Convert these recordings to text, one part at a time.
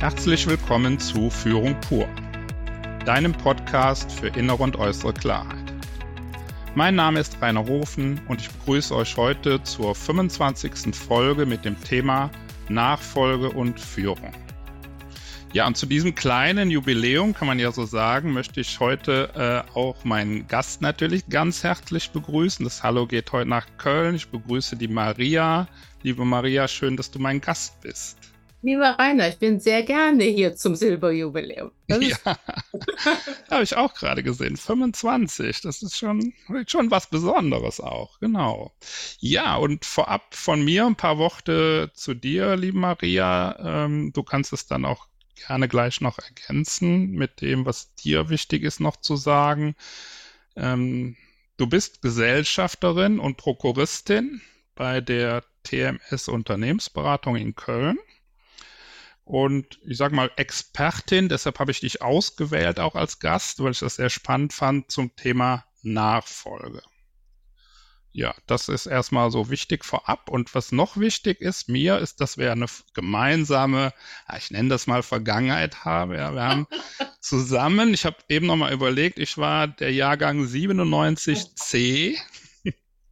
Herzlich willkommen zu Führung pur, deinem Podcast für innere und äußere Klarheit. Mein Name ist Rainer Hofen und ich begrüße euch heute zur 25. Folge mit dem Thema Nachfolge und Führung. Ja, und zu diesem kleinen Jubiläum, kann man ja so sagen, möchte ich heute äh, auch meinen Gast natürlich ganz herzlich begrüßen. Das Hallo geht heute nach Köln. Ich begrüße die Maria. Liebe Maria, schön, dass du mein Gast bist. Lieber Rainer, ich bin sehr gerne hier zum Silberjubiläum. ja, habe ich auch gerade gesehen. 25, das ist schon, schon was Besonderes auch, genau. Ja, und vorab von mir ein paar Worte zu dir, liebe Maria. Ähm, du kannst es dann auch gerne gleich noch ergänzen mit dem, was dir wichtig ist noch zu sagen. Ähm, du bist Gesellschafterin und Prokuristin bei der TMS Unternehmensberatung in Köln. Und ich sage mal Expertin, deshalb habe ich dich ausgewählt auch als Gast, weil ich das sehr spannend fand zum Thema Nachfolge. Ja, das ist erstmal so wichtig vorab. Und was noch wichtig ist mir, ist, dass wir eine gemeinsame, ich nenne das mal Vergangenheit haben. Ja, wir haben zusammen, ich habe eben nochmal überlegt, ich war der Jahrgang 97c.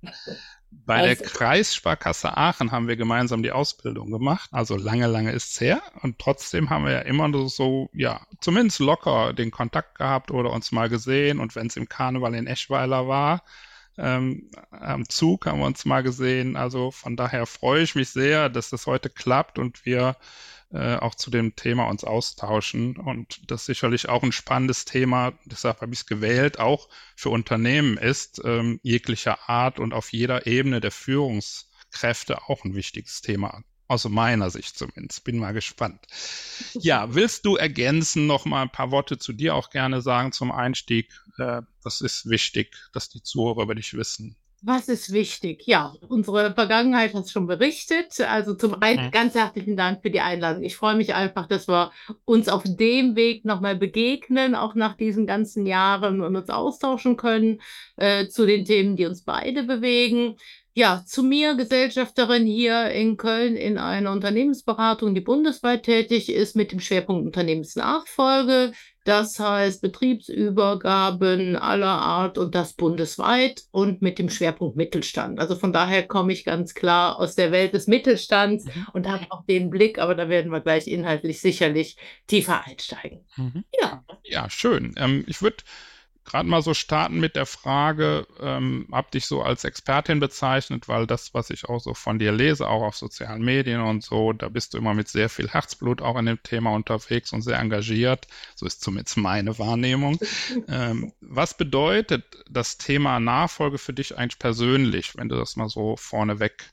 Bei der also Kreissparkasse Aachen haben wir gemeinsam die Ausbildung gemacht. Also lange, lange ist es her. Und trotzdem haben wir ja immer so, ja, zumindest locker den Kontakt gehabt oder uns mal gesehen. Und wenn es im Karneval in Eschweiler war, ähm, am Zug haben wir uns mal gesehen. Also von daher freue ich mich sehr, dass das heute klappt und wir äh, auch zu dem Thema uns austauschen. Und das sicherlich auch ein spannendes Thema, deshalb habe ich es gewählt, auch für Unternehmen ist, ähm, jeglicher Art und auf jeder Ebene der Führungskräfte auch ein wichtiges Thema aus meiner Sicht zumindest. Bin mal gespannt. Ja, willst du ergänzen noch mal ein paar Worte zu dir auch gerne sagen zum Einstieg? Äh, das ist wichtig, dass die Zuhörer über dich wissen. Was ist wichtig? Ja, unsere Vergangenheit hat schon berichtet. Also zum einen mhm. ganz herzlichen Dank für die Einladung. Ich freue mich einfach, dass wir uns auf dem Weg nochmal begegnen, auch nach diesen ganzen Jahren und uns austauschen können äh, zu den Themen, die uns beide bewegen. Ja, zu mir, Gesellschafterin hier in Köln in einer Unternehmensberatung, die bundesweit tätig ist mit dem Schwerpunkt Unternehmensnachfolge. Das heißt Betriebsübergaben aller Art und das bundesweit und mit dem Schwerpunkt Mittelstand. Also von daher komme ich ganz klar aus der Welt des Mittelstands mhm. und habe auch den Blick, aber da werden wir gleich inhaltlich sicherlich tiefer einsteigen. Mhm. Ja. Ja, schön. Ähm, ich würde gerade mal so starten mit der Frage, ähm, hab dich so als Expertin bezeichnet, weil das, was ich auch so von dir lese, auch auf sozialen Medien und so, da bist du immer mit sehr viel Herzblut auch in dem Thema unterwegs und sehr engagiert. So ist zumindest meine Wahrnehmung. ähm, was bedeutet das Thema Nachfolge für dich eigentlich persönlich, wenn du das mal so vorneweg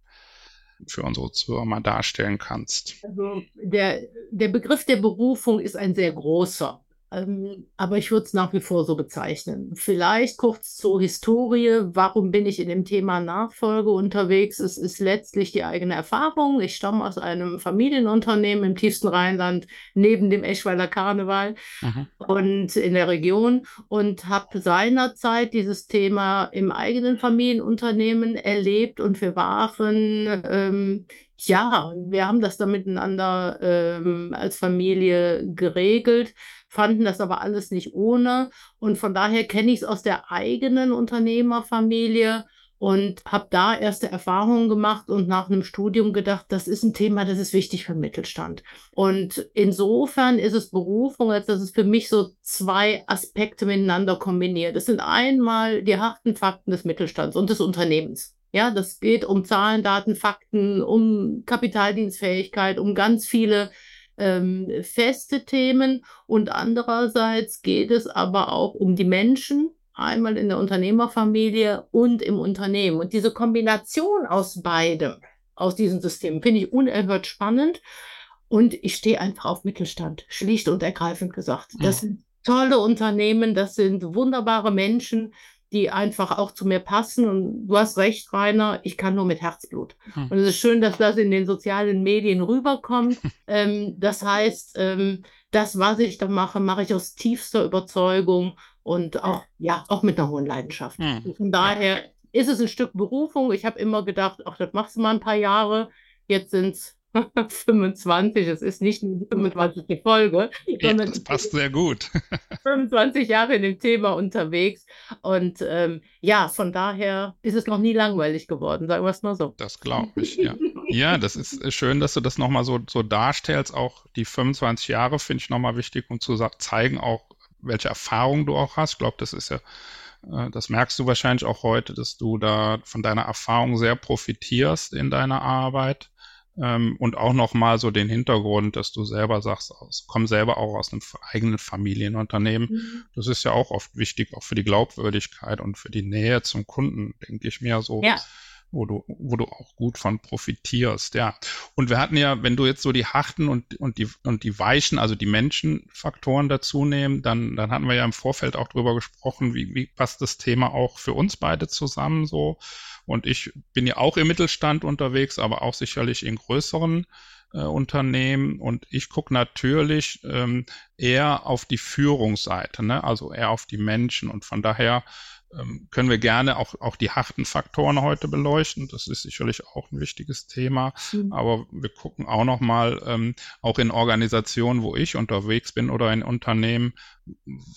für unsere Zuhörer mal darstellen kannst? Also der, der Begriff der Berufung ist ein sehr großer. Ähm, aber ich würde es nach wie vor so bezeichnen. Vielleicht kurz zur Historie. Warum bin ich in dem Thema Nachfolge unterwegs? Es ist letztlich die eigene Erfahrung. Ich stamme aus einem Familienunternehmen im tiefsten Rheinland neben dem Eschweiler Karneval mhm. und in der Region und habe seinerzeit dieses Thema im eigenen Familienunternehmen erlebt und wir waren ähm, ja, wir haben das dann miteinander ähm, als Familie geregelt fanden das aber alles nicht ohne. Und von daher kenne ich es aus der eigenen Unternehmerfamilie und habe da erste Erfahrungen gemacht und nach einem Studium gedacht, das ist ein Thema, das ist wichtig für den Mittelstand. Und insofern ist es Berufung, als dass es für mich so zwei Aspekte miteinander kombiniert. Das sind einmal die harten Fakten des Mittelstands und des Unternehmens. Ja, das geht um Zahlen, Daten, Fakten, um Kapitaldienstfähigkeit, um ganz viele ähm, feste Themen und andererseits geht es aber auch um die Menschen, einmal in der Unternehmerfamilie und im Unternehmen. Und diese Kombination aus beidem, aus diesen Systemen, finde ich unerhört spannend. Und ich stehe einfach auf Mittelstand, schlicht und ergreifend gesagt. Das sind tolle Unternehmen, das sind wunderbare Menschen, die einfach auch zu mir passen. Und du hast recht, Rainer, ich kann nur mit Herzblut. Hm. Und es ist schön, dass das in den sozialen Medien rüberkommt. ähm, das heißt, ähm, das, was ich da mache, mache ich aus tiefster Überzeugung und auch, ja, auch mit einer hohen Leidenschaft. Hm. Von daher ist es ein Stück Berufung. Ich habe immer gedacht, ach, das machst du mal ein paar Jahre. Jetzt sind es 25, es ist nicht die 25. Folge, ja, das passt sehr gut. 25 Jahre in dem Thema unterwegs und ähm, ja, von daher ist es noch nie langweilig geworden, sagen wir es mal so. Das glaube ich, ja. ja, das ist schön, dass du das nochmal so, so darstellst. Auch die 25 Jahre finde ich nochmal wichtig, um zu zeigen auch, welche Erfahrung du auch hast. Ich glaube, das ist ja äh, das merkst du wahrscheinlich auch heute, dass du da von deiner Erfahrung sehr profitierst in deiner Arbeit. Ähm, und auch nochmal so den Hintergrund, dass du selber sagst, aus, komm selber auch aus einem eigenen Familienunternehmen. Mhm. Das ist ja auch oft wichtig, auch für die Glaubwürdigkeit und für die Nähe zum Kunden, denke ich mir so. Ja wo du, wo du auch gut von profitierst, ja. Und wir hatten ja, wenn du jetzt so die harten und, und die, und die weichen, also die Menschenfaktoren dazu nehmen, dann, dann hatten wir ja im Vorfeld auch drüber gesprochen, wie, wie passt das Thema auch für uns beide zusammen so. Und ich bin ja auch im Mittelstand unterwegs, aber auch sicherlich in größeren äh, Unternehmen. Und ich gucke natürlich ähm, eher auf die Führungsseite, ne? also eher auf die Menschen. Und von daher ähm, können wir gerne auch, auch die harten Faktoren heute beleuchten. Das ist sicherlich auch ein wichtiges Thema. Mhm. Aber wir gucken auch nochmal, ähm, auch in Organisationen, wo ich unterwegs bin oder in Unternehmen,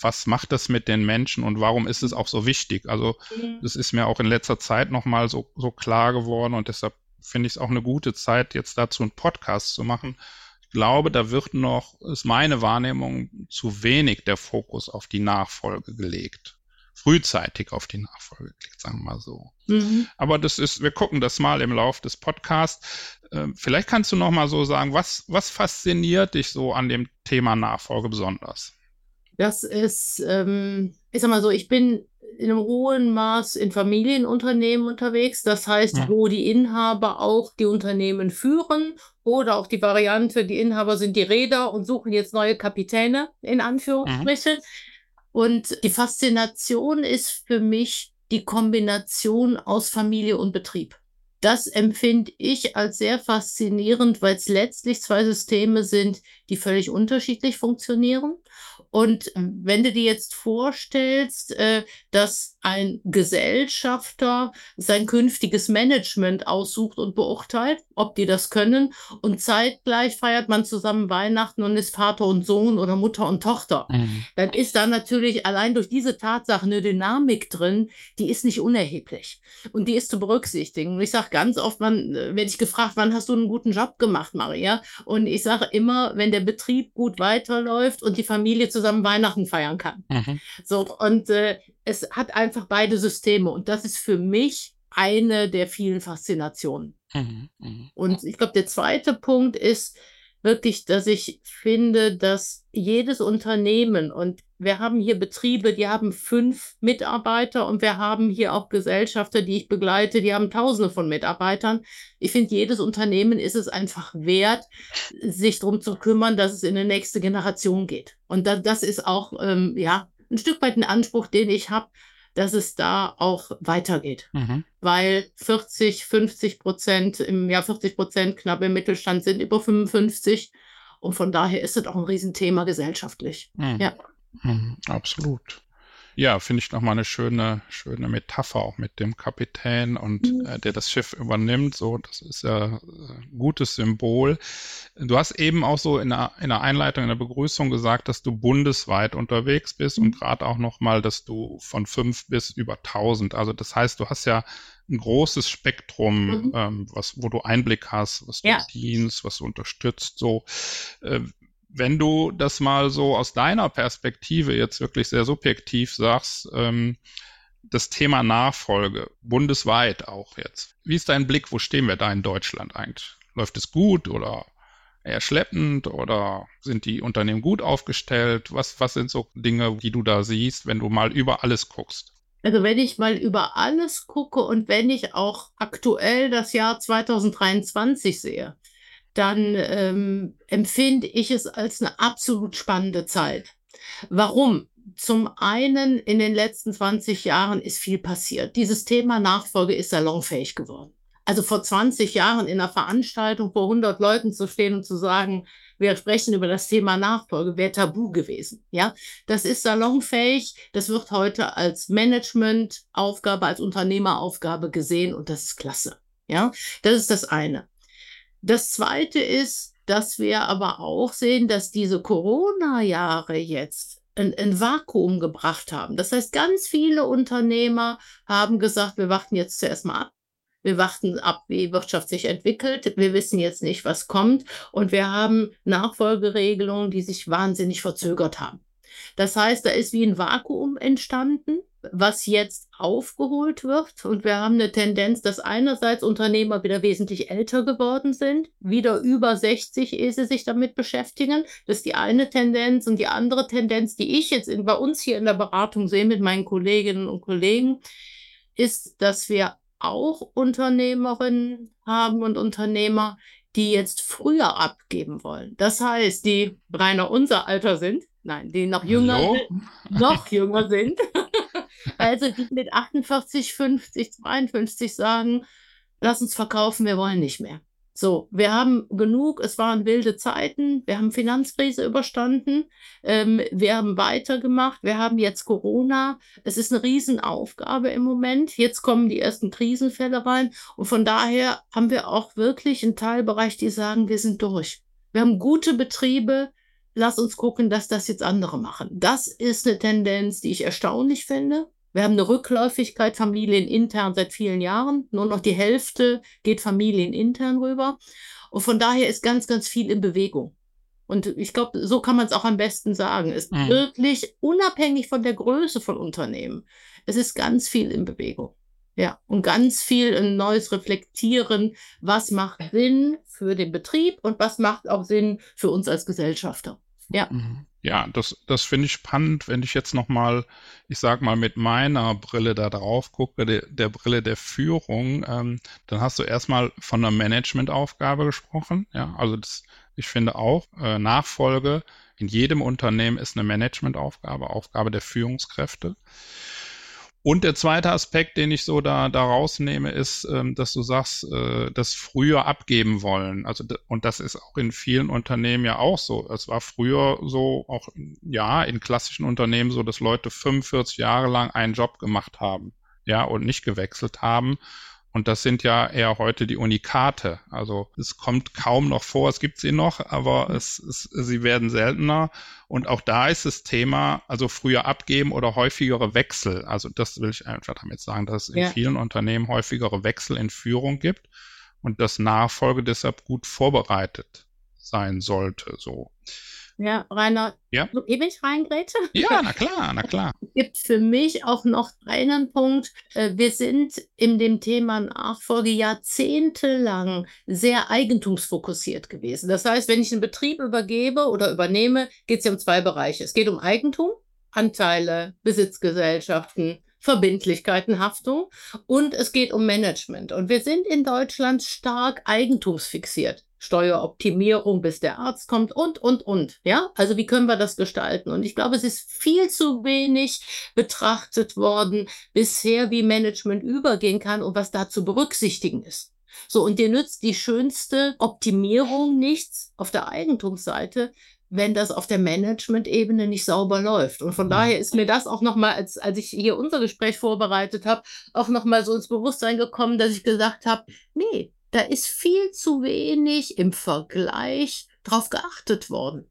was macht das mit den Menschen und warum ist es auch so wichtig? Also, mhm. das ist mir auch in letzter Zeit nochmal so, so klar geworden und deshalb finde ich es auch eine gute Zeit, jetzt dazu einen Podcast zu machen. Ich glaube, da wird noch, ist meine Wahrnehmung, zu wenig der Fokus auf die Nachfolge gelegt frühzeitig auf die Nachfolge klickt, sagen wir mal so. Mhm. Aber das ist, wir gucken das mal im Lauf des Podcasts. Ähm, vielleicht kannst du noch mal so sagen, was, was fasziniert dich so an dem Thema Nachfolge besonders? Das ist, ähm, ich sag mal so, ich bin in einem hohen Maß in Familienunternehmen unterwegs. Das heißt, ja. wo die Inhaber auch die Unternehmen führen oder auch die Variante, die Inhaber sind die Räder und suchen jetzt neue Kapitäne, in Anführungsstrichen. Mhm. Und die Faszination ist für mich die Kombination aus Familie und Betrieb. Das empfinde ich als sehr faszinierend, weil es letztlich zwei Systeme sind, die völlig unterschiedlich funktionieren. Und wenn du dir jetzt vorstellst, äh, dass ein Gesellschafter sein künftiges Management aussucht und beurteilt, ob die das können, und zeitgleich feiert man zusammen Weihnachten und ist Vater und Sohn oder Mutter und Tochter, mhm. dann ist da natürlich allein durch diese Tatsache eine Dynamik drin, die ist nicht unerheblich und die ist zu berücksichtigen. Und ich sage ganz oft, man äh, werde ich gefragt, wann hast du einen guten Job gemacht, Maria? Und ich sage immer, wenn der Betrieb gut weiterläuft und die Familie zusammen Weihnachten feiern kann. Mhm. So, und äh, es hat einfach beide Systeme. Und das ist für mich eine der vielen Faszinationen. Mhm. Mhm. Und ich glaube, der zweite Punkt ist, wirklich, dass ich finde, dass jedes Unternehmen und wir haben hier Betriebe, die haben fünf Mitarbeiter und wir haben hier auch Gesellschafter, die ich begleite, die haben Tausende von Mitarbeitern. Ich finde, jedes Unternehmen ist es einfach wert, sich darum zu kümmern, dass es in die nächste Generation geht. Und das, das ist auch ähm, ja ein Stück weit ein Anspruch, den ich habe, dass es da auch weitergeht. Mhm. Weil 40, 50 Prozent, im Jahr 40 Prozent knapp im Mittelstand sind über 55. Und von daher ist es auch ein Riesenthema gesellschaftlich. Mhm. Ja. Mhm, absolut. Ja, finde ich nochmal eine schöne, schöne Metapher auch mit dem Kapitän und mhm. äh, der das Schiff übernimmt. So, das ist ja ein äh, gutes Symbol. Du hast eben auch so in der, in der Einleitung, in der Begrüßung gesagt, dass du bundesweit unterwegs bist mhm. und gerade auch nochmal, dass du von fünf bis über tausend. Also das heißt, du hast ja ein großes Spektrum, mhm. ähm, was, wo du Einblick hast, was du ja. dienst, was du unterstützt. So, äh, wenn du das mal so aus deiner Perspektive jetzt wirklich sehr subjektiv sagst, ähm, das Thema Nachfolge, bundesweit auch jetzt. Wie ist dein Blick? Wo stehen wir da in Deutschland eigentlich? Läuft es gut oder eher schleppend oder sind die Unternehmen gut aufgestellt? Was, was sind so Dinge, die du da siehst, wenn du mal über alles guckst? Also wenn ich mal über alles gucke und wenn ich auch aktuell das Jahr 2023 sehe, dann ähm, empfinde ich es als eine absolut spannende Zeit. Warum? Zum einen, in den letzten 20 Jahren ist viel passiert. Dieses Thema Nachfolge ist salonfähig geworden. Also vor 20 Jahren in einer Veranstaltung vor 100 Leuten zu stehen und zu sagen, wir sprechen über das Thema Nachfolge, wäre tabu gewesen. Ja, das ist salonfähig. Das wird heute als Managementaufgabe, als Unternehmeraufgabe gesehen und das ist klasse. Ja, das ist das eine. Das Zweite ist, dass wir aber auch sehen, dass diese Corona-Jahre jetzt ein, ein, Vakuum gebracht haben. Das heißt, ganz viele Unternehmer haben gesagt, wir warten jetzt zuerst mal ab. Wir warten ab, wie Wirtschaft sich entwickelt. Wir wissen jetzt nicht, was kommt. Und wir haben Nachfolgeregelungen, die sich wahnsinnig verzögert haben. Das heißt, da ist wie ein Vakuum entstanden was jetzt aufgeholt wird. Und wir haben eine Tendenz, dass einerseits Unternehmer wieder wesentlich älter geworden sind, wieder über 60, ehe sie sich damit beschäftigen. Das ist die eine Tendenz. Und die andere Tendenz, die ich jetzt in, bei uns hier in der Beratung sehe mit meinen Kolleginnen und Kollegen, ist, dass wir auch Unternehmerinnen haben und Unternehmer, die jetzt früher abgeben wollen. Das heißt, die reiner unser Alter sind, nein, die noch jünger, noch jünger sind, Also die mit 48, 50, 52 sagen, lass uns verkaufen, wir wollen nicht mehr. So, wir haben genug, es waren wilde Zeiten, wir haben Finanzkrise überstanden, ähm, wir haben weitergemacht, wir haben jetzt Corona, es ist eine Riesenaufgabe im Moment, jetzt kommen die ersten Krisenfälle rein und von daher haben wir auch wirklich einen Teilbereich, die sagen, wir sind durch. Wir haben gute Betriebe, lass uns gucken, dass das jetzt andere machen. Das ist eine Tendenz, die ich erstaunlich finde. Wir haben eine Rückläufigkeit familienintern seit vielen Jahren. Nur noch die Hälfte geht familienintern rüber. Und von daher ist ganz, ganz viel in Bewegung. Und ich glaube, so kann man es auch am besten sagen. Es ist mhm. wirklich unabhängig von der Größe von Unternehmen. Es ist ganz viel in Bewegung. Ja, und ganz viel ein neues Reflektieren, was macht Sinn für den Betrieb und was macht auch Sinn für uns als Gesellschafter. Ja. Mhm. Ja, das, das finde ich spannend, wenn ich jetzt nochmal, ich sag mal, mit meiner Brille da drauf gucke, der, der Brille der Führung, ähm, dann hast du erstmal von einer Managementaufgabe gesprochen. Ja, also das, ich finde auch, äh, Nachfolge in jedem Unternehmen ist eine Managementaufgabe, Aufgabe der Führungskräfte. Und der zweite Aspekt, den ich so da, da rausnehme, ist, ähm, dass du sagst, äh, das früher abgeben wollen. Also, und das ist auch in vielen Unternehmen ja auch so. Es war früher so, auch, ja, in klassischen Unternehmen so, dass Leute 45 Jahre lang einen Job gemacht haben, ja, und nicht gewechselt haben. Und das sind ja eher heute die Unikate. Also es kommt kaum noch vor, es gibt sie noch, aber es, es, sie werden seltener. Und auch da ist das Thema, also früher abgeben oder häufigere Wechsel. Also das will ich einfach damit sagen, dass es in ja. vielen Unternehmen häufigere Wechsel in Führung gibt und dass Nachfolge deshalb gut vorbereitet sein sollte. So. Ja, Rainer, ja? so ewig reingräte? Ja, na klar, na klar. Es gibt für mich auch noch einen Punkt. Äh, wir sind in dem Thema Nachfolge jahrzehntelang sehr eigentumsfokussiert gewesen. Das heißt, wenn ich einen Betrieb übergebe oder übernehme, geht es ja um zwei Bereiche. Es geht um Eigentum, Anteile, Besitzgesellschaften, Verbindlichkeiten, Haftung und es geht um Management. Und wir sind in Deutschland stark eigentumsfixiert. Steueroptimierung, bis der Arzt kommt und, und, und. Ja, also wie können wir das gestalten? Und ich glaube, es ist viel zu wenig betrachtet worden bisher, wie Management übergehen kann und was da zu berücksichtigen ist. So, und dir nützt die schönste Optimierung nichts auf der Eigentumsseite, wenn das auf der Management-Ebene nicht sauber läuft. Und von mhm. daher ist mir das auch nochmal, als, als ich hier unser Gespräch vorbereitet habe, auch nochmal so ins Bewusstsein gekommen, dass ich gesagt habe, nee, da ist viel zu wenig im Vergleich drauf geachtet worden.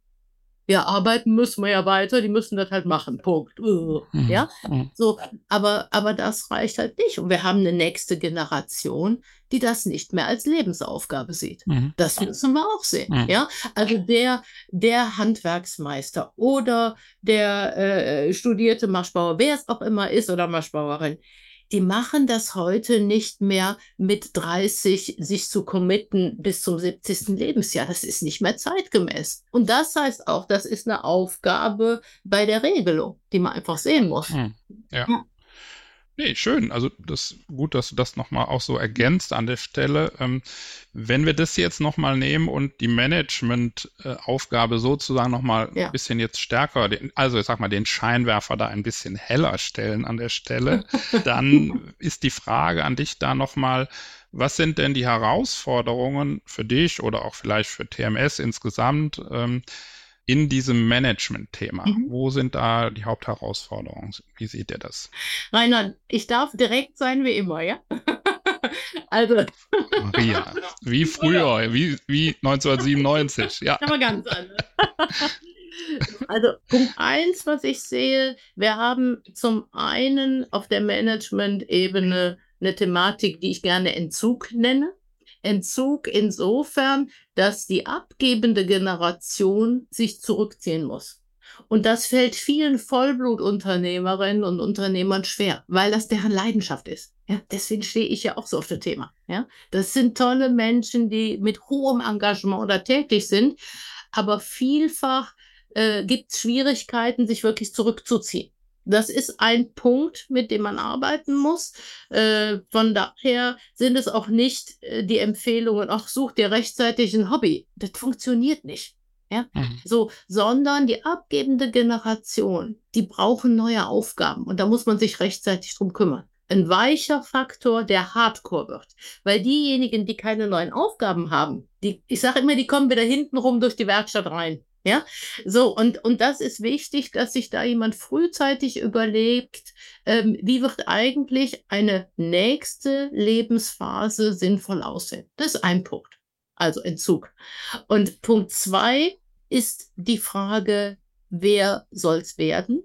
Ja, arbeiten müssen wir ja weiter, die müssen das halt machen. Punkt. Mhm. Ja, mhm. so, aber, aber das reicht halt nicht. Und wir haben eine nächste Generation, die das nicht mehr als Lebensaufgabe sieht. Mhm. Das müssen wir auch sehen. Ja, also der, der Handwerksmeister oder der äh, studierte Maschbauer, wer es auch immer ist oder Maschbauerin, die machen das heute nicht mehr mit 30 sich zu committen bis zum 70. Lebensjahr. Das ist nicht mehr zeitgemäß. Und das heißt auch, das ist eine Aufgabe bei der Regelung, die man einfach sehen muss. Hm. Ja. ja. Nee, schön. Also das gut, dass du das nochmal auch so ergänzt an der Stelle. Ähm, wenn wir das jetzt nochmal nehmen und die Management-Aufgabe sozusagen nochmal ja. ein bisschen jetzt stärker, den, also ich sag mal, den Scheinwerfer da ein bisschen heller stellen an der Stelle, dann ist die Frage an dich da nochmal, was sind denn die Herausforderungen für dich oder auch vielleicht für TMS insgesamt? Ähm, in diesem Management-Thema? Mhm. Wo sind da die Hauptherausforderungen? Wie seht ihr das? Rainer, ich darf direkt sein wie immer, ja? Also. Maria, wie früher, wie, wie 1997, ja. Aber ganz anders. Also Punkt eins, was ich sehe, wir haben zum einen auf der Management-Ebene eine Thematik, die ich gerne Entzug nenne. Entzug insofern, dass die abgebende Generation sich zurückziehen muss. Und das fällt vielen Vollblutunternehmerinnen und Unternehmern schwer, weil das deren Leidenschaft ist. Ja, deswegen stehe ich ja auch so auf das Thema. Ja, das sind tolle Menschen, die mit hohem Engagement da tätig sind, aber vielfach äh, gibt es Schwierigkeiten, sich wirklich zurückzuziehen. Das ist ein Punkt, mit dem man arbeiten muss. Äh, von daher sind es auch nicht äh, die Empfehlungen, ach, such dir rechtzeitig ein Hobby. Das funktioniert nicht. Ja, mhm. so, sondern die abgebende Generation, die brauchen neue Aufgaben und da muss man sich rechtzeitig drum kümmern. Ein weicher Faktor, der Hardcore wird. Weil diejenigen, die keine neuen Aufgaben haben, die, ich sage immer, die kommen wieder hinten rum durch die Werkstatt rein. Ja, so, und, und das ist wichtig, dass sich da jemand frühzeitig überlegt, ähm, wie wird eigentlich eine nächste Lebensphase sinnvoll aussehen. Das ist ein Punkt. Also Entzug. Und Punkt zwei ist die Frage, wer soll es werden?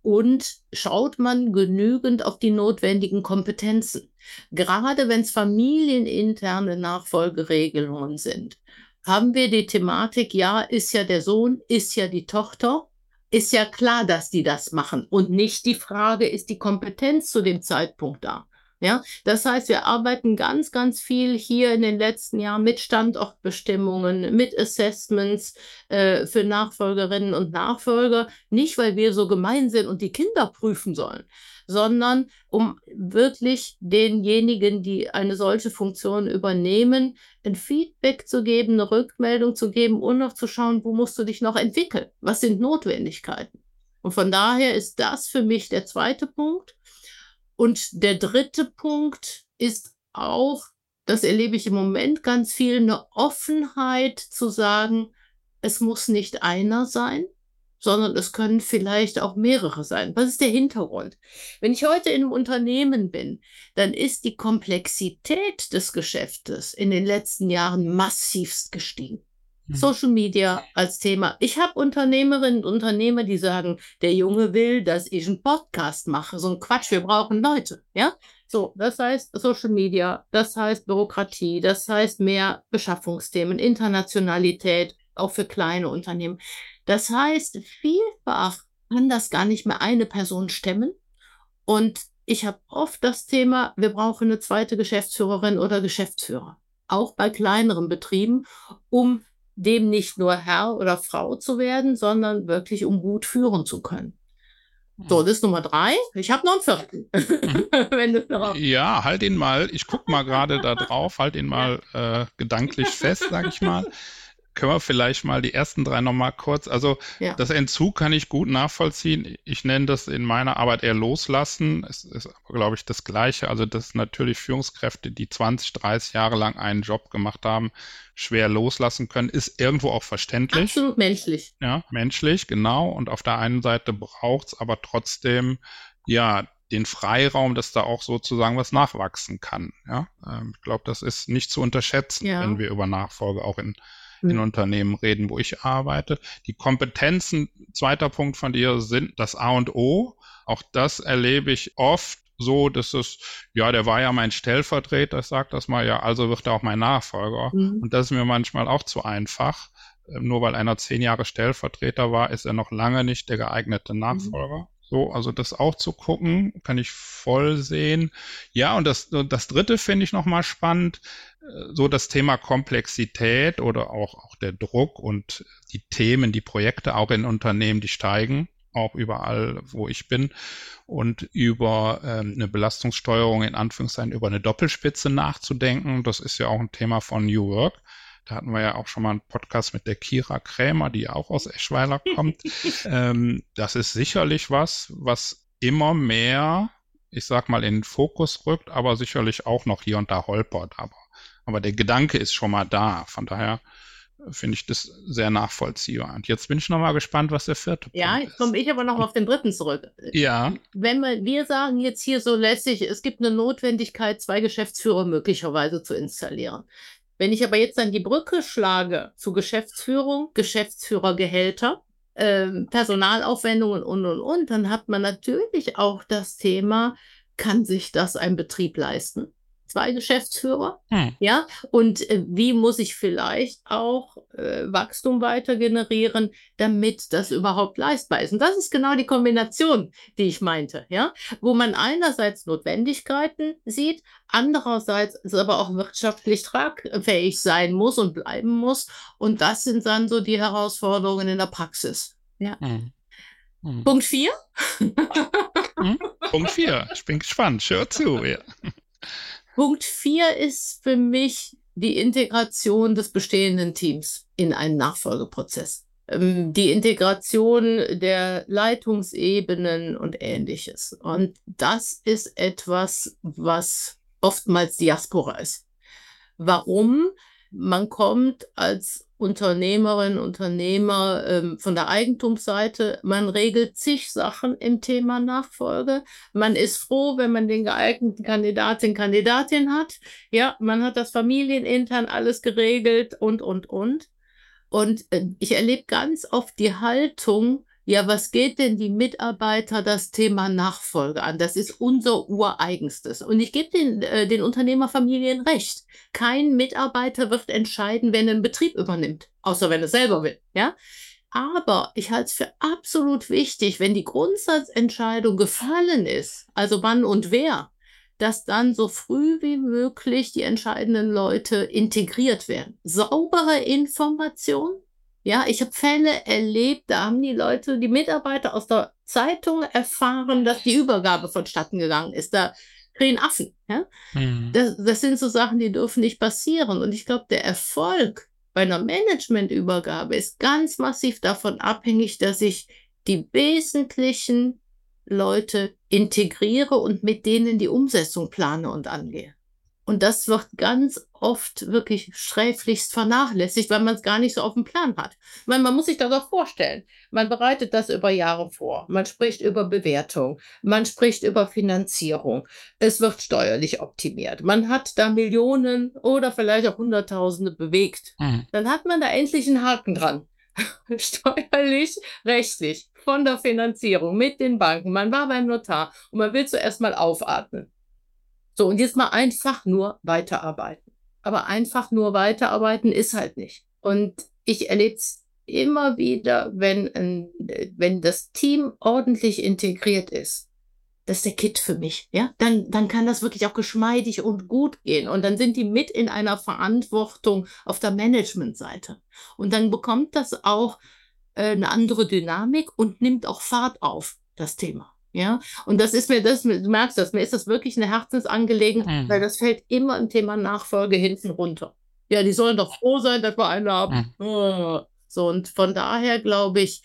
Und schaut man genügend auf die notwendigen Kompetenzen? Gerade wenn es familieninterne Nachfolgeregelungen sind haben wir die Thematik, ja, ist ja der Sohn, ist ja die Tochter, ist ja klar, dass die das machen. Und nicht die Frage, ist die Kompetenz zu dem Zeitpunkt da? Ja, das heißt, wir arbeiten ganz, ganz viel hier in den letzten Jahren mit Standortbestimmungen, mit Assessments äh, für Nachfolgerinnen und Nachfolger. Nicht, weil wir so gemein sind und die Kinder prüfen sollen, sondern um wirklich denjenigen, die eine solche Funktion übernehmen, ein Feedback zu geben, eine Rückmeldung zu geben und noch zu schauen, wo musst du dich noch entwickeln? Was sind Notwendigkeiten? Und von daher ist das für mich der zweite Punkt. Und der dritte Punkt ist auch, das erlebe ich im Moment ganz viel, eine Offenheit zu sagen, es muss nicht einer sein, sondern es können vielleicht auch mehrere sein. Was ist der Hintergrund? Wenn ich heute in einem Unternehmen bin, dann ist die Komplexität des Geschäftes in den letzten Jahren massivst gestiegen. Hm. Social Media als Thema. Ich habe Unternehmerinnen und Unternehmer, die sagen, der Junge will, dass ich einen Podcast mache. So ein Quatsch, wir brauchen Leute. Ja, so, das heißt Social Media, das heißt Bürokratie, das heißt mehr Beschaffungsthemen, Internationalität, auch für kleine Unternehmen. Das heißt, vielfach kann das gar nicht mehr eine Person stemmen. Und ich habe oft das Thema, wir brauchen eine zweite Geschäftsführerin oder Geschäftsführer. Auch bei kleineren Betrieben, um dem nicht nur Herr oder Frau zu werden, sondern wirklich um gut führen zu können. So, das ist Nummer drei. Ich habe noch einen vierten. Mhm. ja, halt ihn mal. Ich gucke mal gerade da drauf. Halt ihn mal äh, gedanklich fest, sag ich mal können wir vielleicht mal die ersten drei nochmal kurz. Also ja. das Entzug kann ich gut nachvollziehen. Ich nenne das in meiner Arbeit eher loslassen. Es ist aber, glaube ich, das Gleiche. Also dass natürlich Führungskräfte, die 20, 30 Jahre lang einen Job gemacht haben, schwer loslassen können, ist irgendwo auch verständlich. Absolut menschlich. Ja, menschlich, genau. Und auf der einen Seite braucht es aber trotzdem, ja, den Freiraum, dass da auch sozusagen was nachwachsen kann. Ja, ähm, ich glaube, das ist nicht zu unterschätzen, ja. wenn wir über Nachfolge auch in in Unternehmen reden, wo ich arbeite. Die Kompetenzen, zweiter Punkt von dir, sind das A und O. Auch das erlebe ich oft so, dass es, ja, der war ja mein Stellvertreter, ich sag das mal, ja, also wird er auch mein Nachfolger. Mhm. Und das ist mir manchmal auch zu einfach. Ähm, nur weil einer zehn Jahre Stellvertreter war, ist er noch lange nicht der geeignete mhm. Nachfolger. Mhm. So, also das auch zu gucken, kann ich voll sehen. Ja, und das, das dritte finde ich nochmal spannend, so das Thema Komplexität oder auch, auch der Druck und die Themen, die Projekte auch in Unternehmen, die steigen, auch überall, wo ich bin, und über ähm, eine Belastungssteuerung in Anführungszeichen über eine Doppelspitze nachzudenken. Das ist ja auch ein Thema von New Work. Da hatten wir ja auch schon mal einen Podcast mit der Kira Krämer, die auch aus Eschweiler kommt. ähm, das ist sicherlich was, was immer mehr, ich sag mal, in den Fokus rückt, aber sicherlich auch noch hier und da holpert. Aber, aber der Gedanke ist schon mal da. Von daher finde ich das sehr nachvollziehbar. Und jetzt bin ich nochmal gespannt, was der vierte ja, Punkt ist. Ja, jetzt komme ich aber noch auf den dritten zurück. Ja. Wenn wir, wir sagen jetzt hier so lässig, es gibt eine Notwendigkeit, zwei Geschäftsführer möglicherweise zu installieren. Wenn ich aber jetzt dann die Brücke schlage zu Geschäftsführung, Geschäftsführergehälter, äh, Personalaufwendungen und, und, und, dann hat man natürlich auch das Thema, kann sich das ein Betrieb leisten? Zwei Geschäftsführer. Hm. Ja, und äh, wie muss ich vielleicht auch äh, Wachstum weiter generieren, damit das überhaupt leistbar ist? Und das ist genau die Kombination, die ich meinte, ja, wo man einerseits Notwendigkeiten sieht, andererseits es aber auch wirtschaftlich tragfähig sein muss und bleiben muss. Und das sind dann so die Herausforderungen in der Praxis. Ja. Hm. Hm. Punkt vier. Hm? Punkt vier. Ich bin gespannt. Schau zu. Ja. Punkt vier ist für mich die Integration des bestehenden Teams in einen Nachfolgeprozess. Ähm, die Integration der Leitungsebenen und ähnliches. Und das ist etwas, was oftmals Diaspora ist. Warum? Man kommt als Unternehmerinnen, Unternehmer ähm, von der Eigentumsseite. Man regelt zig Sachen im Thema Nachfolge. Man ist froh, wenn man den geeigneten Kandidatin, Kandidatin hat. Ja, man hat das familienintern alles geregelt und, und, und. Und äh, ich erlebe ganz oft die Haltung, ja, was geht denn die Mitarbeiter das Thema Nachfolge an? Das ist unser ureigenstes. Und ich gebe den, äh, den Unternehmerfamilien recht. Kein Mitarbeiter wird entscheiden, wenn er einen Betrieb übernimmt, außer wenn er selber will, ja? Aber ich halte es für absolut wichtig, wenn die Grundsatzentscheidung gefallen ist, also wann und wer, dass dann so früh wie möglich die entscheidenden Leute integriert werden. Saubere Information, ja, ich habe Fälle erlebt, da haben die Leute, die Mitarbeiter aus der Zeitung erfahren, dass die Übergabe vonstatten gegangen ist. Da kriegen Affen. Ja? Mhm. Das, das sind so Sachen, die dürfen nicht passieren. Und ich glaube, der Erfolg bei einer Managementübergabe ist ganz massiv davon abhängig, dass ich die wesentlichen Leute integriere und mit denen die Umsetzung plane und angehe. Und das wird ganz oft wirklich schräflichst vernachlässigt, weil man es gar nicht so auf dem Plan hat. Meine, man muss sich das auch vorstellen. Man bereitet das über Jahre vor. Man spricht über Bewertung. Man spricht über Finanzierung. Es wird steuerlich optimiert. Man hat da Millionen oder vielleicht auch Hunderttausende bewegt. Mhm. Dann hat man da endlich einen Haken dran. Steuerlich, rechtlich, von der Finanzierung, mit den Banken. Man war beim Notar und man will zuerst mal aufatmen. So, und jetzt mal einfach nur weiterarbeiten. Aber einfach nur weiterarbeiten ist halt nicht. Und ich erlebe es immer wieder, wenn, ein, wenn das Team ordentlich integriert ist. Das ist der Kit für mich, ja. Dann, dann kann das wirklich auch geschmeidig und gut gehen. Und dann sind die mit in einer Verantwortung auf der Managementseite. Und dann bekommt das auch äh, eine andere Dynamik und nimmt auch Fahrt auf, das Thema. Ja, und das ist mir, das, du merkst das, mir ist das wirklich eine Herzensangelegenheit, mhm. weil das fällt immer im Thema Nachfolge hinten runter. Ja, die sollen doch froh sein, dass wir einen haben. Mhm. So, und von daher glaube ich,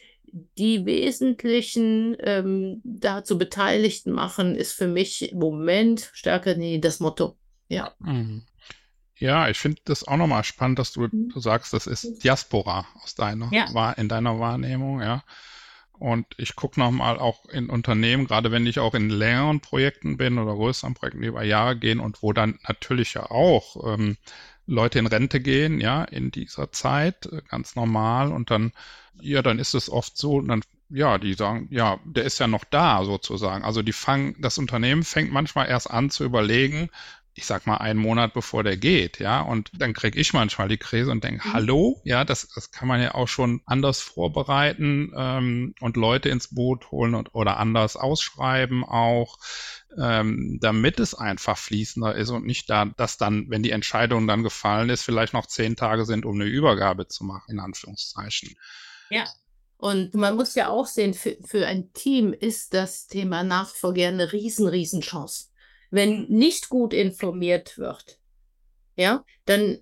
die wesentlichen ähm, dazu Beteiligten machen, ist für mich im Moment stärker nee, das Motto. Ja. Mhm. Ja, ich finde das auch nochmal spannend, dass du, mhm. du sagst, das ist Diaspora aus deiner, ja. in deiner Wahrnehmung, ja. Und ich gucke nochmal auch in Unternehmen, gerade wenn ich auch in längeren Projekten bin oder größeren Projekten, die über Jahre gehen und wo dann natürlich ja auch ähm, Leute in Rente gehen, ja, in dieser Zeit, äh, ganz normal. Und dann, ja, dann ist es oft so, dann, ja, die sagen, ja, der ist ja noch da sozusagen. Also die fangen, das Unternehmen fängt manchmal erst an zu überlegen, ich sag mal, einen Monat bevor der geht, ja. Und dann kriege ich manchmal die Krise und denke, mhm. hallo, ja, das, das kann man ja auch schon anders vorbereiten ähm, und Leute ins Boot holen und, oder anders ausschreiben auch, ähm, damit es einfach fließender ist und nicht da, dass dann, wenn die Entscheidung dann gefallen ist, vielleicht noch zehn Tage sind, um eine Übergabe zu machen, in Anführungszeichen. Ja. Und man muss ja auch sehen, für, für ein Team ist das Thema Nachfolge eine riesen, riesen Chance wenn nicht gut informiert wird, ja, dann,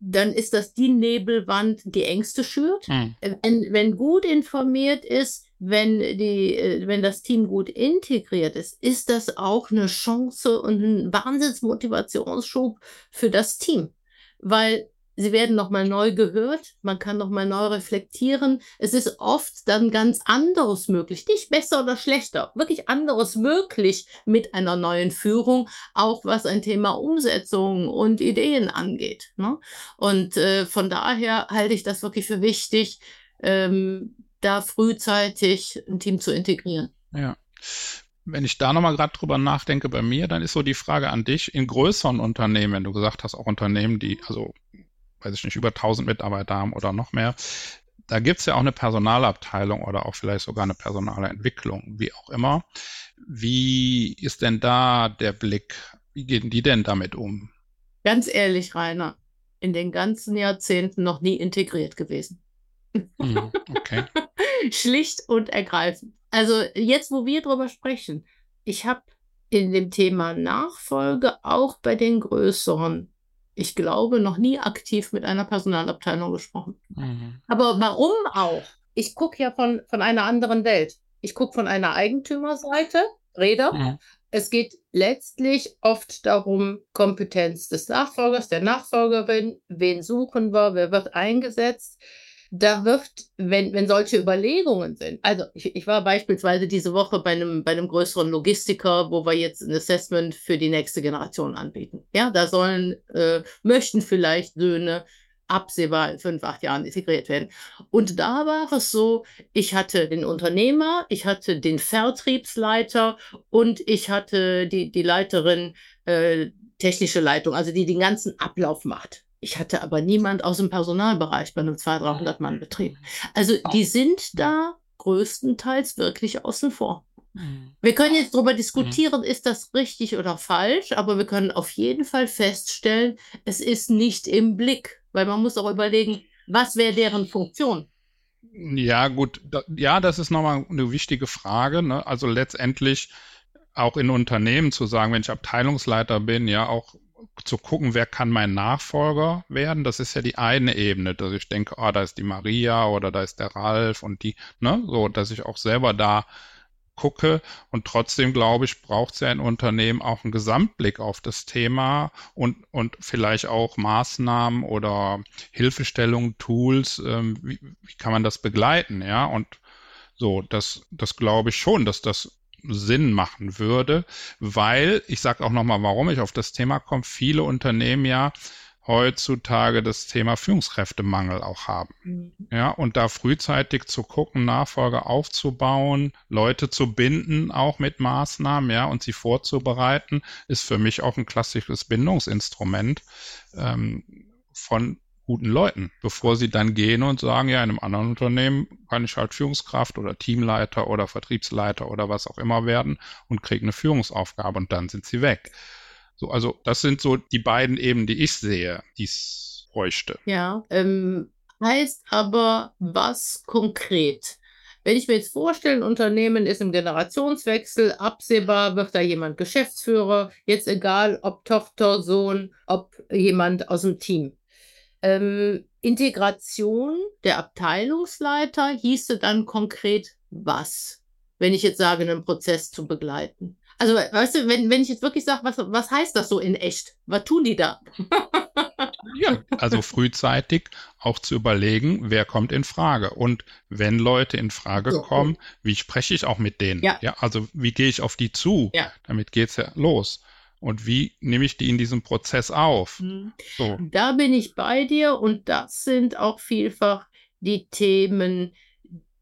dann ist das die Nebelwand, die Ängste schürt. Hm. Wenn, wenn gut informiert ist, wenn, die, äh, wenn das Team gut integriert ist, ist das auch eine Chance und ein Wahnsinnsmotivationsschub für das Team. Weil sie werden nochmal neu gehört, man kann nochmal neu reflektieren. Es ist oft dann ganz anderes möglich, nicht besser oder schlechter, wirklich anderes möglich mit einer neuen Führung, auch was ein Thema Umsetzung und Ideen angeht. Ne? Und äh, von daher halte ich das wirklich für wichtig, ähm, da frühzeitig ein Team zu integrieren. Ja. Wenn ich da nochmal gerade drüber nachdenke bei mir, dann ist so die Frage an dich, in größeren Unternehmen, wenn du gesagt hast, auch Unternehmen, die, also weiß ich nicht, über 1000 Mitarbeiter haben oder noch mehr, da gibt es ja auch eine Personalabteilung oder auch vielleicht sogar eine personale Entwicklung, wie auch immer. Wie ist denn da der Blick? Wie gehen die denn damit um? Ganz ehrlich, Rainer, in den ganzen Jahrzehnten noch nie integriert gewesen. Mhm, okay. Schlicht und ergreifend. Also jetzt, wo wir drüber sprechen, ich habe in dem Thema Nachfolge auch bei den größeren ich glaube, noch nie aktiv mit einer Personalabteilung gesprochen. Mhm. Aber warum auch? Ich gucke ja von, von einer anderen Welt. Ich gucke von einer Eigentümerseite, Räder. Mhm. Es geht letztlich oft darum, Kompetenz des Nachfolgers, der Nachfolgerin, wen suchen wir, wer wird eingesetzt da wird, wenn, wenn solche Überlegungen sind, also ich, ich war beispielsweise diese Woche bei einem, bei einem größeren Logistiker, wo wir jetzt ein Assessment für die nächste Generation anbieten. Ja, da sollen, äh, möchten vielleicht Söhne absehbar in fünf, acht Jahren integriert werden. Und da war es so, ich hatte den Unternehmer, ich hatte den Vertriebsleiter und ich hatte die, die Leiterin äh, technische Leitung, also die den ganzen Ablauf macht. Ich hatte aber niemand aus dem Personalbereich bei einem 200, 300 Mann Betrieb. Also die sind da größtenteils wirklich außen vor. Mhm. Wir können jetzt darüber diskutieren, ist das richtig oder falsch, aber wir können auf jeden Fall feststellen, es ist nicht im Blick, weil man muss auch überlegen, was wäre deren Funktion. Ja, gut, da, ja, das ist nochmal eine wichtige Frage. Ne? Also letztendlich auch in Unternehmen zu sagen, wenn ich Abteilungsleiter bin, ja, auch zu gucken, wer kann mein Nachfolger werden. Das ist ja die eine Ebene, dass ich denke, ah, da ist die Maria oder da ist der Ralf und die, ne, so, dass ich auch selber da gucke. Und trotzdem, glaube ich, braucht es ja ein Unternehmen auch einen Gesamtblick auf das Thema und, und vielleicht auch Maßnahmen oder Hilfestellungen, Tools, ähm, wie, wie kann man das begleiten, ja? Und so, das, das glaube ich schon, dass das Sinn machen würde, weil, ich sage auch nochmal, warum ich auf das Thema komme, viele Unternehmen ja heutzutage das Thema Führungskräftemangel auch haben. Mhm. Ja, und da frühzeitig zu gucken, Nachfolge aufzubauen, Leute zu binden, auch mit Maßnahmen, ja, und sie vorzubereiten, ist für mich auch ein klassisches Bindungsinstrument ähm, von guten Leuten, bevor sie dann gehen und sagen, ja, in einem anderen Unternehmen kann ich halt Führungskraft oder Teamleiter oder Vertriebsleiter oder was auch immer werden und kriege eine Führungsaufgabe und dann sind sie weg. So, also das sind so die beiden Ebenen, die ich sehe, die es bräuchte. Ja, ähm, heißt aber was konkret? Wenn ich mir jetzt vorstelle, ein Unternehmen ist im Generationswechsel, absehbar wird da jemand Geschäftsführer, jetzt egal ob Tochter, Sohn, ob jemand aus dem Team. Ähm, Integration der Abteilungsleiter hieße dann konkret was, wenn ich jetzt sage, einen Prozess zu begleiten. Also, weißt du, wenn, wenn ich jetzt wirklich sage, was, was heißt das so in echt? Was tun die da? ja, also frühzeitig auch zu überlegen, wer kommt in Frage. Und wenn Leute in Frage so, kommen, wie spreche ich auch mit denen? Ja. ja also, wie gehe ich auf die zu? Ja. Damit geht's ja los und wie nehme ich die in diesem Prozess auf? Mhm. So. Da bin ich bei dir und das sind auch vielfach die Themen,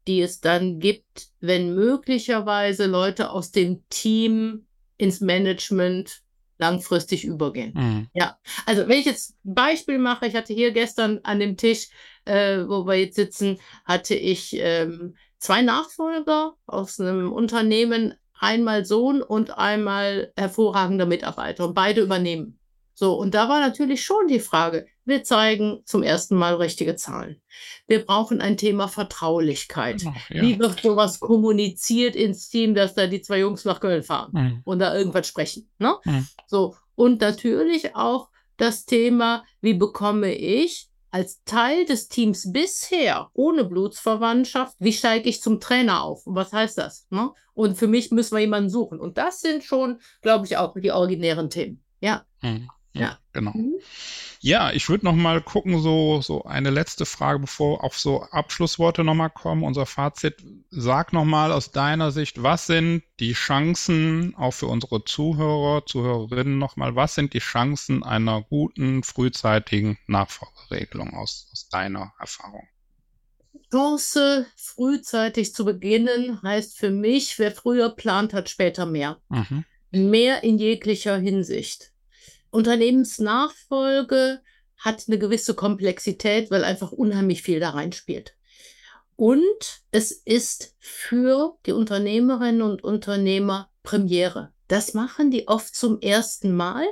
die es dann gibt, wenn möglicherweise Leute aus dem Team ins Management langfristig übergehen. Mhm. Ja, also wenn ich jetzt ein Beispiel mache, ich hatte hier gestern an dem Tisch, äh, wo wir jetzt sitzen, hatte ich ähm, zwei Nachfolger aus einem Unternehmen, einmal Sohn und einmal hervorragender Mitarbeiter und beide übernehmen. So, und da war natürlich schon die Frage, wir zeigen zum ersten Mal richtige Zahlen. Wir brauchen ein Thema Vertraulichkeit. Ach, ja. Wie wird sowas kommuniziert ins Team, dass da die zwei Jungs nach Köln fahren mhm. und da irgendwas sprechen? Ne? Mhm. So, und natürlich auch das Thema, wie bekomme ich als Teil des Teams bisher ohne Blutsverwandtschaft, wie steige ich zum Trainer auf? Und was heißt das? Ne? Und für mich müssen wir jemanden suchen. Und das sind schon, glaube ich, auch die originären Themen. Ja. Mhm. Ja, genau. Mhm. Ja, ich würde noch mal gucken, so, so eine letzte Frage, bevor auch so Abschlussworte noch mal kommen. Unser Fazit, sag noch mal aus deiner Sicht, was sind die Chancen, auch für unsere Zuhörer, Zuhörerinnen noch mal, was sind die Chancen einer guten, frühzeitigen Nachfolgeregelung aus, aus deiner Erfahrung? Chance, frühzeitig zu beginnen, heißt für mich, wer früher plant, hat später mehr. Mhm. Mehr in jeglicher Hinsicht. Unternehmensnachfolge hat eine gewisse Komplexität, weil einfach unheimlich viel da reinspielt. Und es ist für die Unternehmerinnen und Unternehmer Premiere. Das machen die oft zum ersten Mal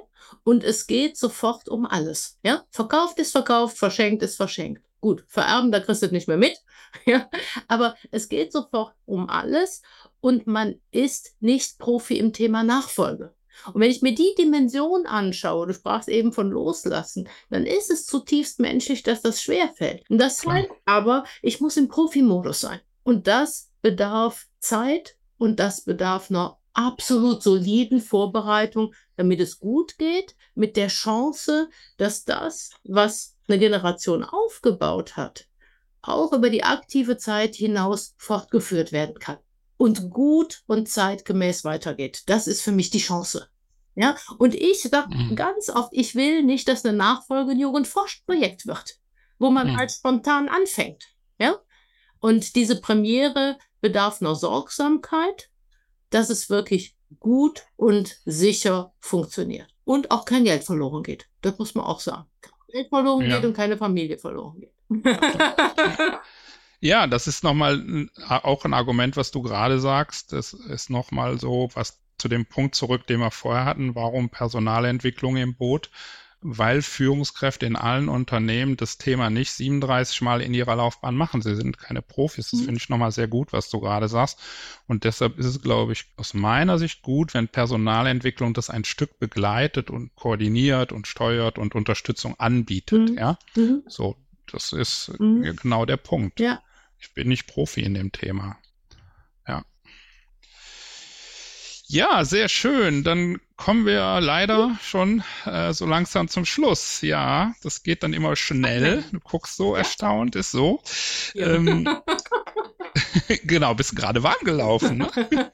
und es geht sofort um alles. Ja, verkauft ist verkauft, verschenkt ist verschenkt. Gut, vererben, da kriegst du es nicht mehr mit. Ja, aber es geht sofort um alles und man ist nicht Profi im Thema Nachfolge. Und wenn ich mir die Dimension anschaue, du sprachst eben von Loslassen, dann ist es zutiefst menschlich, dass das schwerfällt. Und das heißt aber, ich muss im Profimodus sein. Und das bedarf Zeit und das bedarf einer absolut soliden Vorbereitung, damit es gut geht, mit der Chance, dass das, was eine Generation aufgebaut hat, auch über die aktive Zeit hinaus fortgeführt werden kann und gut und zeitgemäß weitergeht. Das ist für mich die Chance. Ja, und ich sage mhm. ganz oft, ich will nicht, dass eine Nachfolge ein Jugendforschprojekt wird, wo man mhm. halt spontan anfängt. Ja, und diese Premiere bedarf noch Sorgsamkeit, dass es wirklich gut und sicher funktioniert und auch kein Geld verloren geht. Das muss man auch sagen. Geld verloren ja. geht und keine Familie verloren geht. Ja, das ist nochmal auch ein Argument, was du gerade sagst. Das ist nochmal so, was zu dem Punkt zurück, den wir vorher hatten. Warum Personalentwicklung im Boot? Weil Führungskräfte in allen Unternehmen das Thema nicht 37 Mal in ihrer Laufbahn machen. Sie sind keine Profis. Das mhm. finde ich nochmal sehr gut, was du gerade sagst. Und deshalb ist es, glaube ich, aus meiner Sicht gut, wenn Personalentwicklung das ein Stück begleitet und koordiniert und steuert und Unterstützung anbietet. Mhm. Ja, mhm. so, das ist mhm. genau der Punkt. Ja. Ich bin nicht Profi in dem Thema. Ja. Ja, sehr schön. Dann kommen wir leider schon äh, so langsam zum Schluss. Ja, das geht dann immer schnell. Du guckst so erstaunt, ist so. Ja. Ähm, genau, bist gerade warm gelaufen. Ne?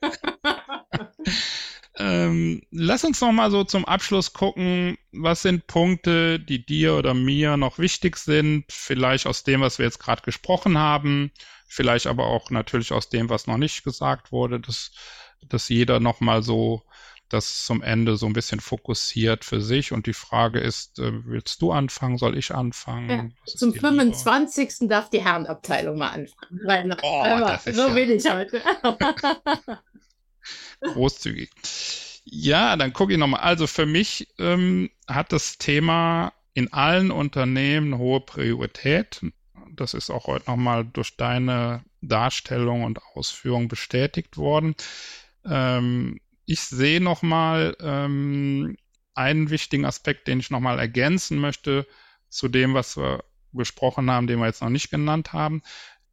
Ähm, lass uns noch mal so zum Abschluss gucken, was sind Punkte, die dir oder mir noch wichtig sind, vielleicht aus dem, was wir jetzt gerade gesprochen haben, vielleicht aber auch natürlich aus dem, was noch nicht gesagt wurde, dass, dass jeder noch mal so das zum Ende so ein bisschen fokussiert für sich. Und die Frage ist, äh, willst du anfangen? Soll ich anfangen? Ja, zum 25. Lieber? darf die Herrenabteilung mal anfangen. Weil, oh, so ja. bin ich heute. Großzügig. Ja, dann gucke ich nochmal. Also für mich ähm, hat das Thema in allen Unternehmen hohe Priorität. Das ist auch heute nochmal durch deine Darstellung und Ausführung bestätigt worden. Ähm, ich sehe nochmal ähm, einen wichtigen Aspekt, den ich nochmal ergänzen möchte zu dem, was wir besprochen haben, den wir jetzt noch nicht genannt haben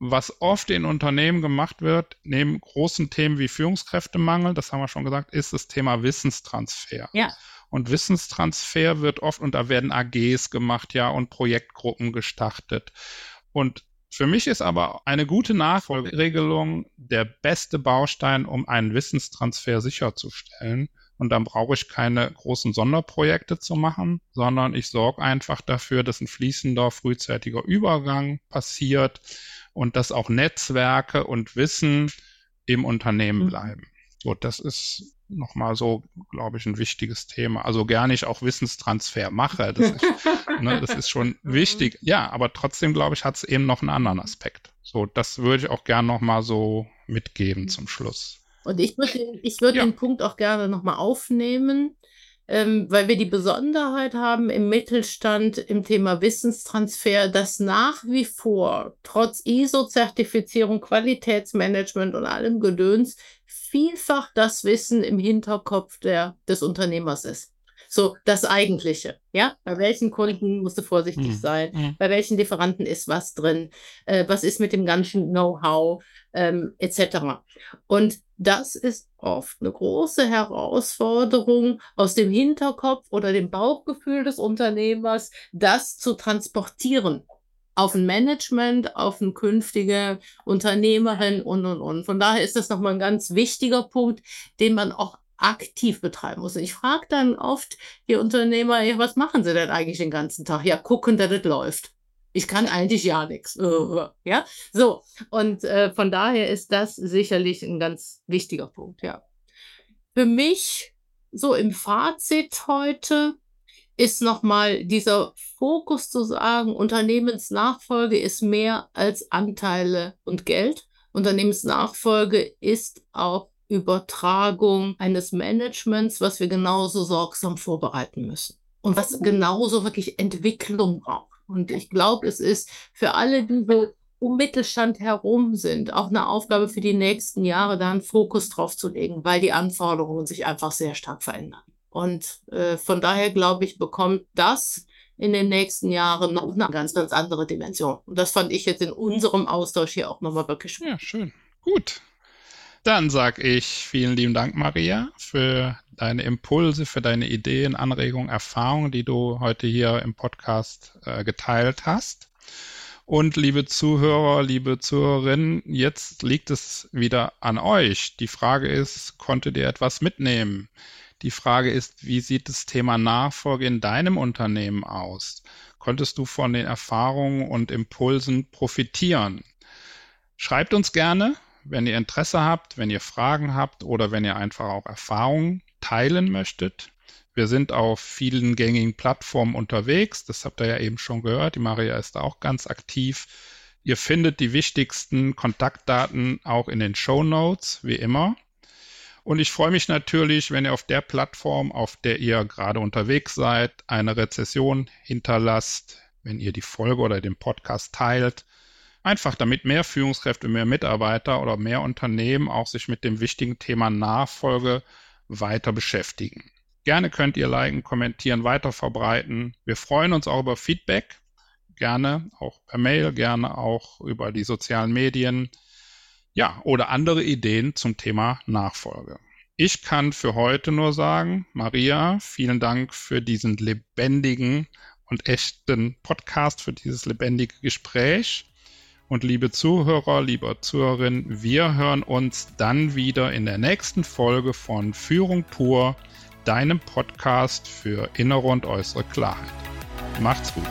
was oft in Unternehmen gemacht wird, neben großen Themen wie Führungskräftemangel, das haben wir schon gesagt, ist das Thema Wissenstransfer. Ja. Und Wissenstransfer wird oft, und da werden AGs gemacht, ja, und Projektgruppen gestartet. Und für mich ist aber eine gute Nachfolgeregelung der beste Baustein, um einen Wissenstransfer sicherzustellen. Und dann brauche ich keine großen Sonderprojekte zu machen, sondern ich sorge einfach dafür, dass ein fließender, frühzeitiger Übergang passiert und dass auch Netzwerke und Wissen im Unternehmen mhm. bleiben. So, das ist nochmal so, glaube ich, ein wichtiges Thema. Also gerne ich auch Wissenstransfer mache. Das ist, ne, das ist schon mhm. wichtig. Ja, aber trotzdem, glaube ich, hat es eben noch einen anderen Aspekt. So, das würde ich auch gerne nochmal so mitgeben zum Schluss. Und ich würde ich würd ja. den Punkt auch gerne nochmal aufnehmen, ähm, weil wir die Besonderheit haben im Mittelstand im Thema Wissenstransfer, dass nach wie vor trotz ISO-Zertifizierung, Qualitätsmanagement und allem Gedöns vielfach das Wissen im Hinterkopf der, des Unternehmers ist. So, das Eigentliche. Ja, bei welchen Kunden musst du vorsichtig Mhm. sein? Mhm. Bei welchen Lieferanten ist was drin? Äh, was ist mit dem ganzen Know-how? Ähm, etc. Und das ist oft eine große Herausforderung aus dem Hinterkopf oder dem Bauchgefühl des Unternehmers, das zu transportieren auf ein Management, auf eine künftige Unternehmerin und, und, und. Von daher ist das nochmal ein ganz wichtiger Punkt, den man auch aktiv betreiben muss. Und ich frage dann oft die Unternehmer, ja, was machen sie denn eigentlich den ganzen Tag? Ja, gucken, dass es läuft. Ich kann eigentlich ja nichts. Ja, so. Und äh, von daher ist das sicherlich ein ganz wichtiger Punkt, ja. Für mich, so im Fazit heute, ist nochmal dieser Fokus zu sagen, Unternehmensnachfolge ist mehr als Anteile und Geld. Unternehmensnachfolge ist auch Übertragung eines Managements, was wir genauso sorgsam vorbereiten müssen und was genauso wirklich Entwicklung braucht. Und ich glaube, es ist für alle, die so um Mittelstand herum sind, auch eine Aufgabe für die nächsten Jahre, da einen Fokus drauf zu legen, weil die Anforderungen sich einfach sehr stark verändern. Und äh, von daher glaube ich, bekommt das in den nächsten Jahren noch eine ganz, ganz andere Dimension. Und das fand ich jetzt in unserem Austausch hier auch nochmal wirklich Ja, schön. Gut. Dann sage ich vielen lieben Dank, Maria, für deine Impulse, für deine Ideen, Anregungen, Erfahrungen, die du heute hier im Podcast äh, geteilt hast. Und liebe Zuhörer, liebe Zuhörerinnen, jetzt liegt es wieder an euch. Die Frage ist, konntet ihr etwas mitnehmen? Die Frage ist, wie sieht das Thema Nachfolge in deinem Unternehmen aus? Konntest du von den Erfahrungen und Impulsen profitieren? Schreibt uns gerne, wenn ihr Interesse habt, wenn ihr Fragen habt oder wenn ihr einfach auch Erfahrungen teilen möchtet. Wir sind auf vielen gängigen Plattformen unterwegs. Das habt ihr ja eben schon gehört. Die Maria ist auch ganz aktiv. Ihr findet die wichtigsten Kontaktdaten auch in den Show Notes, wie immer. Und ich freue mich natürlich, wenn ihr auf der Plattform, auf der ihr gerade unterwegs seid, eine Rezession hinterlasst, wenn ihr die Folge oder den Podcast teilt. Einfach damit mehr Führungskräfte, mehr Mitarbeiter oder mehr Unternehmen auch sich mit dem wichtigen Thema Nachfolge weiter beschäftigen. Gerne könnt ihr liken, kommentieren, weiter verbreiten. Wir freuen uns auch über Feedback. Gerne auch per Mail, gerne auch über die sozialen Medien. Ja, oder andere Ideen zum Thema Nachfolge. Ich kann für heute nur sagen, Maria, vielen Dank für diesen lebendigen und echten Podcast, für dieses lebendige Gespräch. Und liebe Zuhörer, liebe Zuhörerinnen, wir hören uns dann wieder in der nächsten Folge von Führung pur, deinem Podcast für innere und äußere Klarheit. Macht's gut.